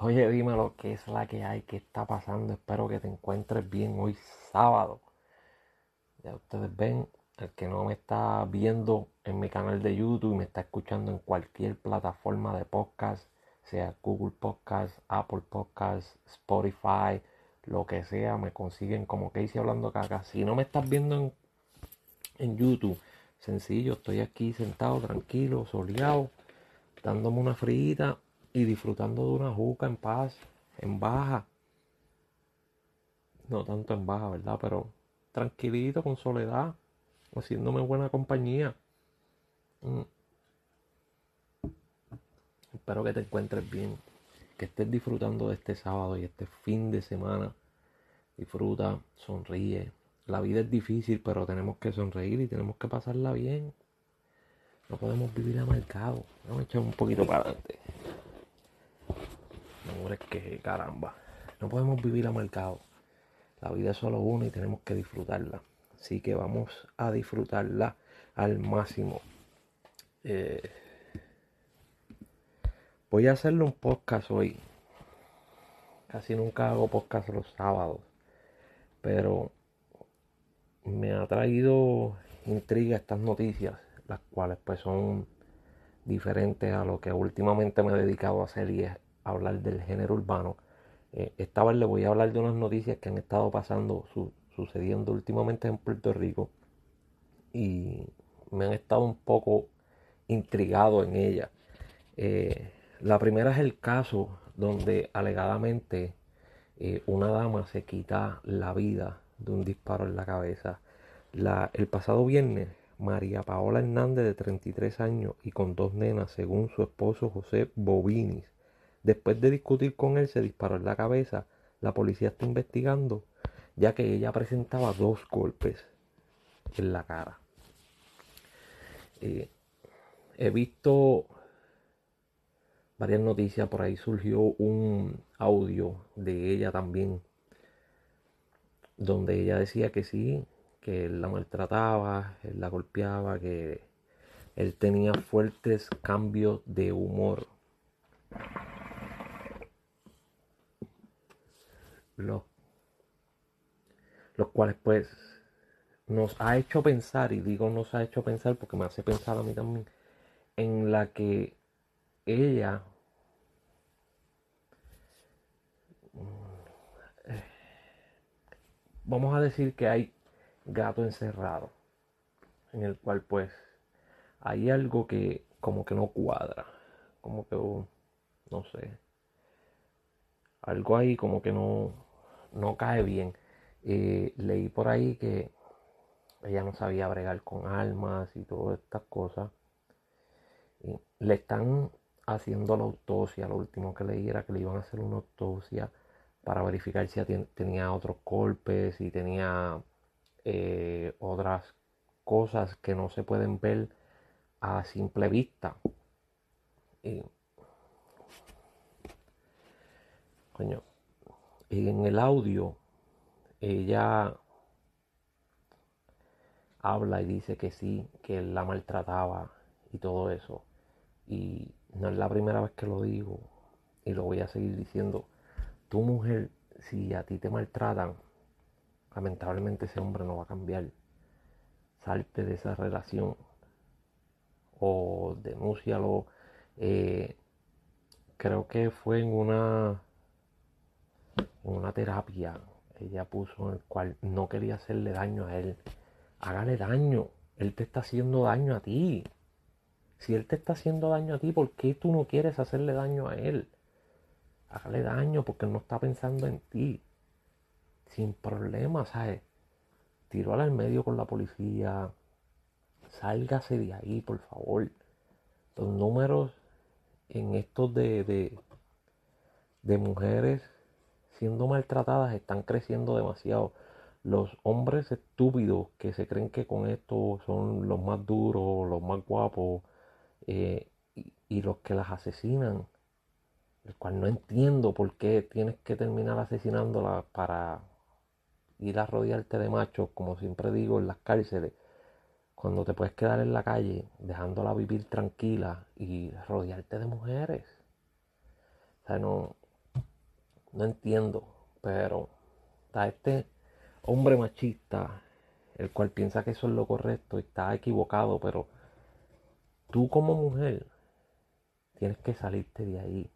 Oye, dime lo que es la que hay, qué está pasando. Espero que te encuentres bien hoy sábado. Ya ustedes ven, el que no me está viendo en mi canal de YouTube y me está escuchando en cualquier plataforma de podcast, sea Google Podcast, Apple Podcast, Spotify, lo que sea, me consiguen como Casey hablando caca. Si no me estás viendo en, en YouTube, sencillo, estoy aquí sentado, tranquilo, soleado, dándome una frita y disfrutando de una juca en paz, en baja. No tanto en baja, ¿verdad? Pero tranquilito, con soledad, haciéndome buena compañía. Mm. Espero que te encuentres bien, que estés disfrutando de este sábado y este fin de semana. Disfruta, sonríe. La vida es difícil, pero tenemos que sonreír y tenemos que pasarla bien. No podemos vivir amargados. Vamos a echar un poquito para adelante. Que caramba. No podemos vivir amargados. La vida es solo una y tenemos que disfrutarla. Así que vamos a disfrutarla al máximo. Eh, voy a hacerle un podcast hoy. Casi nunca hago podcast los sábados. Pero me ha traído intriga estas noticias, las cuales pues son diferentes a lo que últimamente me he dedicado a hacer y es hablar del género urbano. Eh, esta vez le voy a hablar de unas noticias que han estado pasando, sucediendo últimamente en Puerto Rico y me han estado un poco intrigado en ella. Eh, la primera es el caso donde alegadamente eh, una dama se quita la vida de un disparo en la cabeza. La, el pasado viernes, María Paola Hernández, de 33 años y con dos nenas, según su esposo José Bovinis, Después de discutir con él, se disparó en la cabeza. La policía está investigando, ya que ella presentaba dos golpes en la cara. Eh, he visto varias noticias, por ahí surgió un audio de ella también, donde ella decía que sí, que él la maltrataba, él la golpeaba, que él tenía fuertes cambios de humor los, los cuales pues nos ha hecho pensar, y digo nos ha hecho pensar porque me hace pensar a mí también, en la que ella mm, vamos a decir que hay gato encerrado, en el cual pues hay algo que como que no cuadra, como que no sé, algo ahí como que no, no cae bien. Eh, leí por ahí que ella no sabía bregar con armas y todas estas cosas. le están haciendo la autopsia. Lo último que leí era que le iban a hacer una autopsia para verificar si tenía otros golpes, si tenía eh, otras cosas que no se pueden ver a simple vista. Coño, en el audio ella habla y dice que sí, que él la maltrataba y todo eso. Y no es la primera vez que lo digo y lo voy a seguir diciendo. Tu mujer, si a ti te maltratan, lamentablemente ese hombre no va a cambiar. Salte de esa relación o denúncialo. Eh, creo que fue en una una terapia ella puso en el cual no quería hacerle daño a él. Hágale daño. Él te está haciendo daño a ti. Si él te está haciendo daño a ti, ¿por qué tú no quieres hacerle daño a él? Hágale daño porque él no está pensando en ti. Sin problema, ¿sabes? Tíralo al medio con la policía. Sálgase de ahí, por favor. Los números en estos de, de, de mujeres siendo maltratadas están creciendo demasiado. Los hombres estúpidos que se creen que con esto son los más duros, los más guapos, eh, y, los que las asesinan, el cual no entiendo por qué tienes que terminar asesinándolas para ir a rodearte de machos, como siempre digo, en las cárceles, cuando te puedes quedar en la calle dejándola vivir tranquila y rodearte de mujeres. O sea, no, no entiendo, pero está este hombre machista, el cual piensa que eso es lo correcto y está equivocado, pero tú como mujer tienes que salirte de ahí.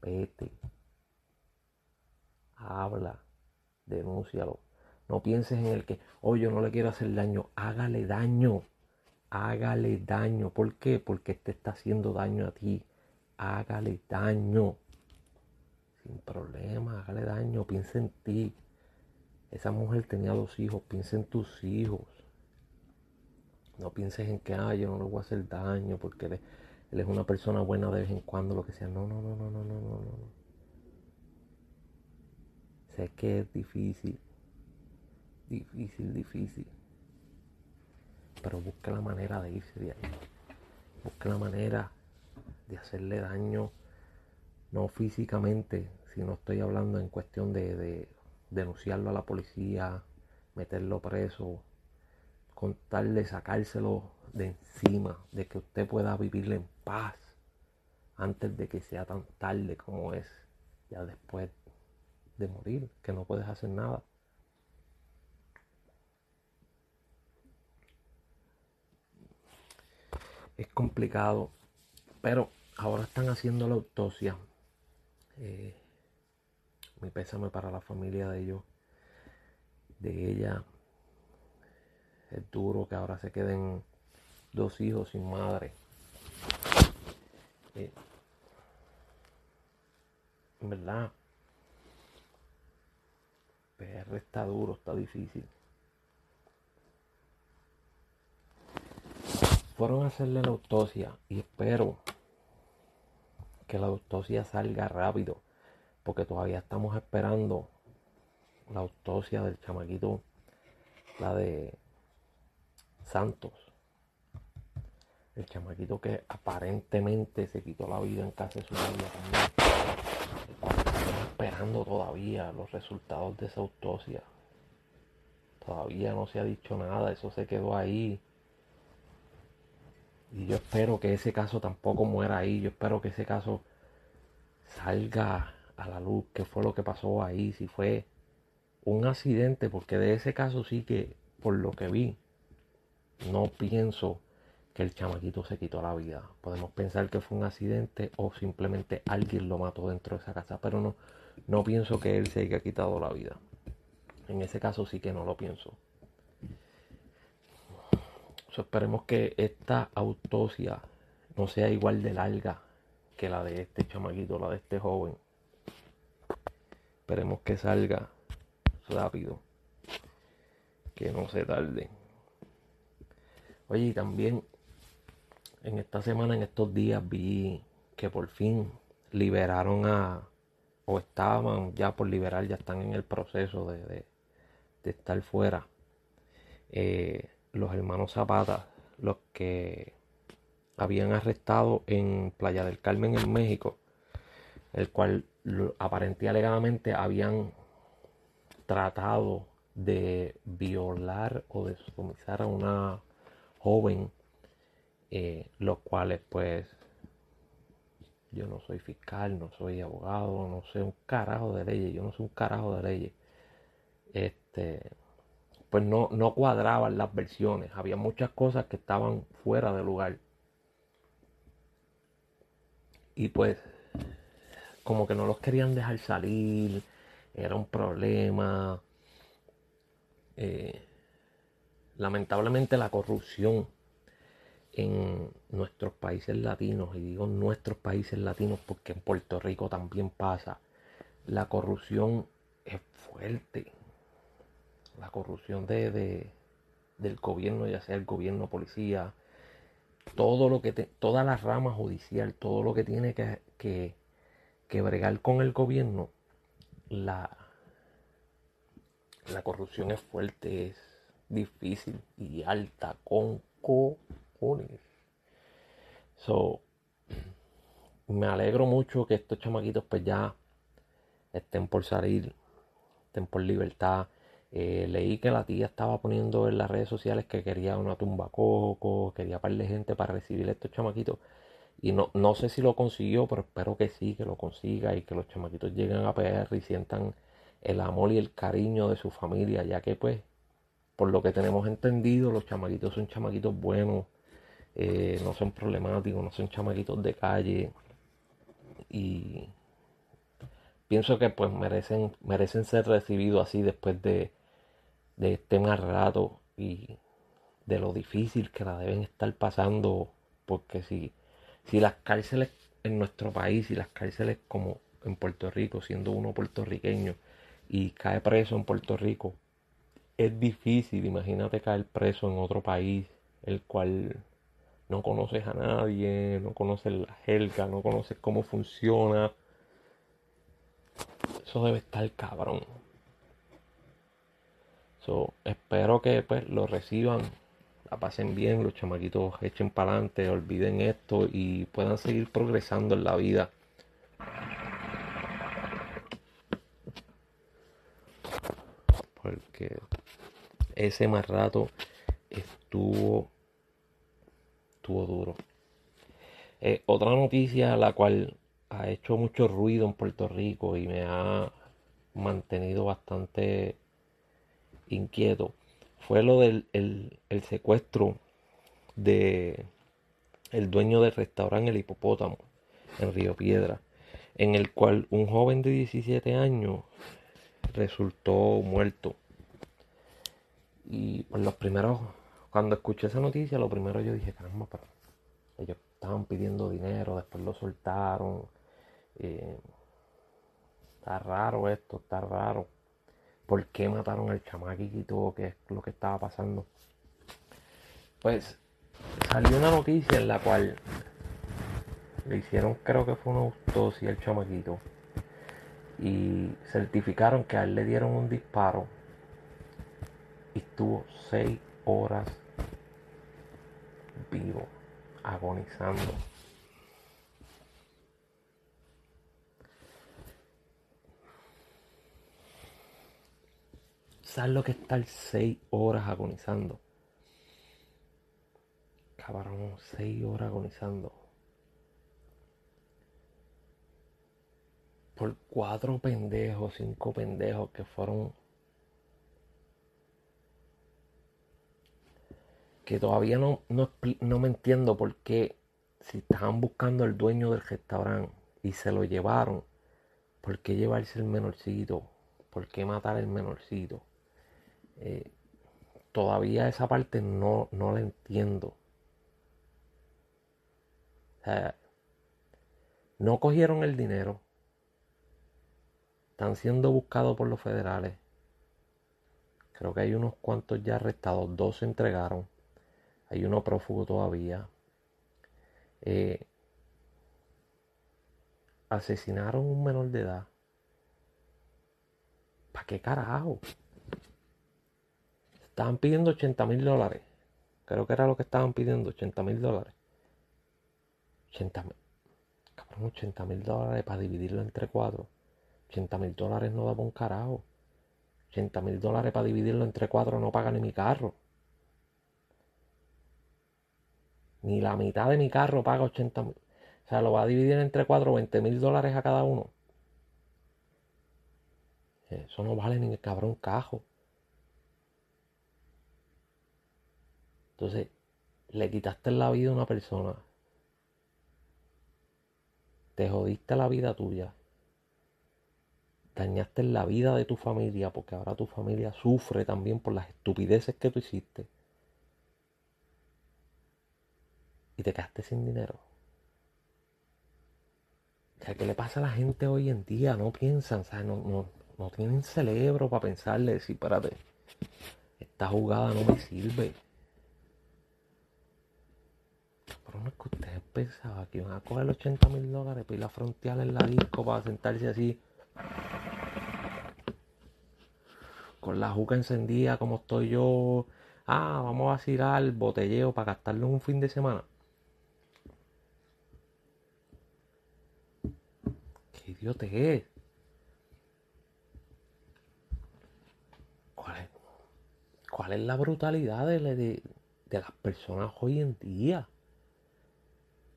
Vete. Habla. Denúncialo. No pienses en el que, oh, yo no le quiero hacer daño. Hágale daño. Hágale daño. ¿Por qué? Porque te está haciendo daño a ti. Hágale daño. Sin problema, hágale daño. Piensa en ti. Esa mujer tenía dos hijos. Piensa en tus hijos. No pienses en que, ah, yo no le voy a hacer daño porque él, es una persona buena de vez en cuando, lo que sea. No, no, no, no, no, no, no, no. Sé que es difícil. Difícil, difícil. Pero busca la manera de irse de ahí. Busca la manera de hacerle daño, no físicamente, sino estoy hablando en cuestión de, de denunciarlo a la policía, meterlo preso, con tal de sacárselo de encima, de que usted pueda vivir en paz antes de que sea tan tarde como es, ya después de morir, que no puedes hacer nada. Es complicado, pero ahora están haciendo la autopsia. Eh, mi pésame para la familia de ellos, de ella. Es duro que ahora se queden dos hijos sin madre. Eh, en verdad, PR está duro, está difícil. Fueron a hacerle la autopsia y espero que la autopsia salga rápido, porque todavía estamos esperando la autopsia del chamaquito, la de Santos. El chamaquito que aparentemente se quitó la vida en casa de su novia Estamos esperando todavía los resultados de esa autopsia. Todavía no se ha dicho nada, eso se quedó ahí. Y yo espero que ese caso tampoco muera ahí. Yo espero que ese caso salga a la luz. ¿Qué fue lo que pasó ahí? Si fue un accidente, porque de ese caso sí que, por lo que vi, no pienso que el chamaquito se quitó la vida. Podemos pensar que fue un accidente o simplemente alguien lo mató dentro de esa casa, pero no, no pienso que él se haya quitado la vida. En ese caso sí que no lo pienso. Esperemos que esta autopsia no sea igual de larga que la de este chamaquito, la de este joven. Esperemos que salga rápido. Que no se tarde. Oye, y también en esta semana, en estos días, vi que por fin liberaron a, o estaban ya por liberar, ya están en el proceso de, estar fuera. Eh, los hermanos Zapata, los que habían arrestado en Playa del Carmen, en México, el cual aparentemente alegadamente habían tratado de violar o de sodomizar a una joven eh, los cuales pues yo no soy fiscal, no soy abogado, no sé un carajo de leyes, yo no sé un carajo de leyes. Este, pues no, no cuadraban las versiones, había muchas cosas que estaban fuera de lugar. Y pues como que no los querían dejar salir, era un problema. Eh, lamentablemente la corrupción en nuestros países latinos, y digo nuestros países latinos porque en Puerto Rico también pasa, la corrupción es fuerte. La corrupción de, del gobierno, ya sea el gobierno, policía, todo lo que toda la rama judicial, todo lo que tiene que, que, que bregar con el gobierno, la, la corrupción es fuerte, es difícil y alta con So, me alegro mucho que estos chamaquitos pues ya estén por salir, estén por libertad. Eh, leí que la tía estaba poniendo en las redes sociales que quería una tumba coco, quería par de gente para recibir a estos chamaquitos. Y no, no sé si lo consiguió, pero espero que sí, que lo consiga y que los chamaquitos lleguen a PR y sientan el amor y el cariño de su familia, ya que pues, por lo que tenemos entendido, los chamaquitos son chamaquitos buenos, eh, no son problemáticos, no son chamaquitos de calle. Y pienso que pues merecen, merecen ser recibidos así después de, de este mal rato y de lo difícil que la deben estar pasando, porque si, si las cárceles en nuestro país y las cárceles como en Puerto Rico, siendo uno puertorriqueño y cae preso en Puerto Rico, es difícil, imagínate caer preso en otro país, el cual no conoces a nadie, no conoces la jerga, no conoces cómo funciona. Eso debe estar cabrón. So, espero que pues lo reciban, la pasen bien, los chamaquitos echen para adelante, olviden esto y puedan seguir progresando en la vida. Porque ese más rato estuvo, estuvo duro. Eh, otra noticia la cual ha hecho mucho ruido en Puerto Rico y me ha mantenido bastante inquieto fue lo del el, secuestro de el dueño del restaurante El Hipopótamo en Río Piedra, en el cual un joven de 17 años resultó muerto. Y pues los primeros, cuando escuché esa noticia, lo primero yo dije, caramba, pero ellos estaban pidiendo dinero, después lo soltaron. Eh, está raro esto, está raro por qué mataron al chamaquito, qué es lo que estaba pasando. Pues salió una noticia en la cual le hicieron, creo que fue una autopsia al chamaquito. Y certificaron que a él le dieron un disparo. Y estuvo seis horas vivo, agonizando. ¿Sabes lo que estar seis horas agonizando? Cabrón, seis horas agonizando. Por cuatro pendejos, cinco pendejos que fueron. Que todavía no, no, no me entiendo por qué, si estaban buscando al dueño del restaurante y se lo llevaron, ¿por qué llevarse el menorcito? ¿Por qué matar al menorcito? Eh, todavía esa parte no, no la entiendo. no cogieron el dinero. Están siendo buscados por los federales. Creo que hay unos cuantos ya arrestados. Dos se entregaron. Hay uno prófugo todavía. Eh, asesinaron un menor de edad. ¿Para qué carajo? Estaban pidiendo 80 mil dólares. Creo que era lo que estaban pidiendo, 80 mil dólares. 80 mil. Cabrón, 80 mil dólares para dividirlo entre cuatro. 80 mil dólares no da un carajo. 80 mil dólares para dividirlo entre cuatro no paga ni mi carro. Ni la mitad de mi carro paga 80 mil. O sea, lo va a dividir entre cuatro, 20 mil dólares a cada uno. Eso no vale ni el cabrón cajo. Entonces, le quitaste la vida a una persona. Te jodiste la vida tuya. Dañaste la vida de tu familia porque ahora tu familia sufre también por las estupideces que tú hiciste. Y te quedaste sin dinero. O ¿qué le pasa a la gente hoy en día? No piensan, sea, no, no, no tienen cerebro para pensarle, decir, espérate, esta jugada no me sirve. No es que ustedes pensaban que iban a coger 80 mil dólares para ir a frontear en la disco para sentarse así. Con la juca encendida como estoy yo. Ah, vamos a vacilar el botelleo para gastarlo en un fin de semana. ¿Qué idiote es? ¿Cuál es, cuál es la brutalidad de las personas hoy en día?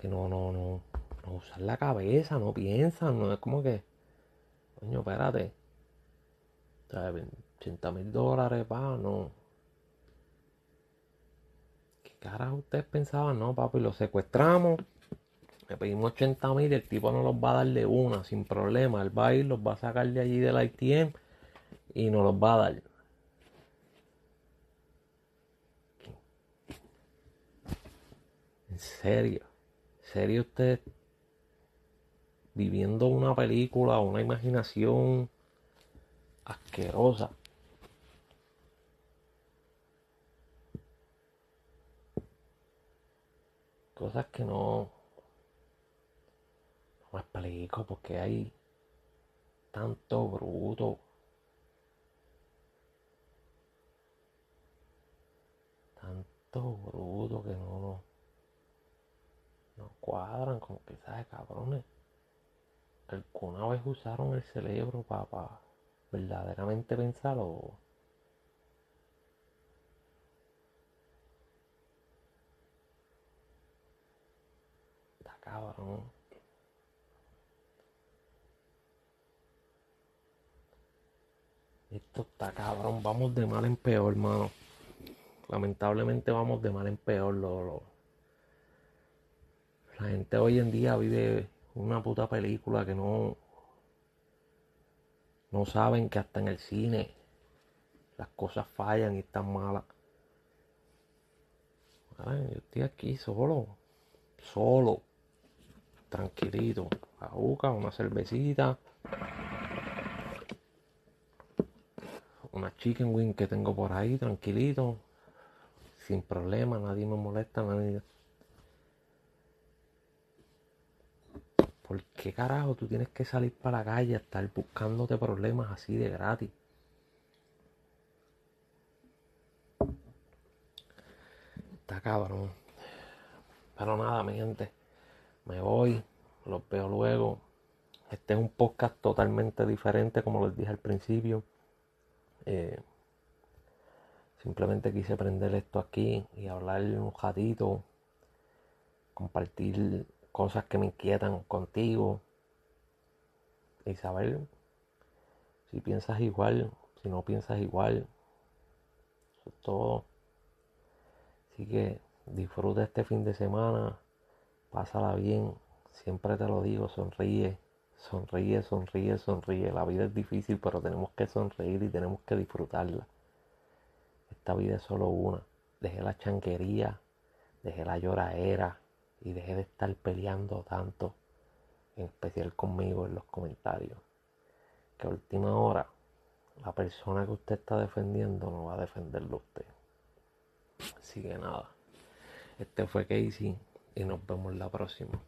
Que no, no, no, no usan la cabeza, no piensan, no es como que, coño, espérate, ¿sabes? 80 mil dólares, pa, no. ¿Qué cara ustedes pensaban? No, papi, lo secuestramos, le pedimos 80 mil, el tipo no los va a dar de una, sin problema, él va a ir, los va a sacar de allí del ITM y nos los va a dar. En serio, serio usted viviendo una película, una imaginación asquerosa. Cosas que no, no me explico porque hay tanto bruto. Tanto bruto que no, no, cuadran, como que sabes, cabrones. ¿Alguna vez usaron el cerebro para verdaderamente pensarlo? Está cabrón. Esto está cabrón. Vamos de mal en peor, hermano. Lamentablemente vamos de mal en peor. Lo, La gente hoy en día vive una puta película que no. No saben que hasta en el cine las cosas fallan y están malas. Yo estoy aquí solo. Solo. Tranquilito. La boca, una cervecita. Una chicken wing que tengo por ahí, tranquilito. Sin problema, nadie me molesta, nadie. ¿Por qué carajo tú tienes que salir para la calle a estar buscándote problemas así de gratis? Está cabrón. Pero nada, mi gente. Me voy. Los veo luego. Este es un podcast totalmente diferente, como les dije al principio. Eh, simplemente quise prender esto aquí y hablar un ratito. Compartir cosas que me inquietan contigo. Y saber si piensas igual, si no piensas igual. Eso es todo. Así que disfruta este fin de semana, pásala bien, siempre te lo digo, sonríe, sonríe, sonríe, sonríe. La vida es difícil, pero tenemos que sonreír y tenemos que disfrutarla. Esta vida es solo una. Deje la chanquería, deje la lloradera y deje de estar peleando tanto, en especial conmigo en los comentarios. Que a última hora la persona que usted está defendiendo no va a defenderlo usted. Así que nada, este fue Casey y nos vemos la próxima.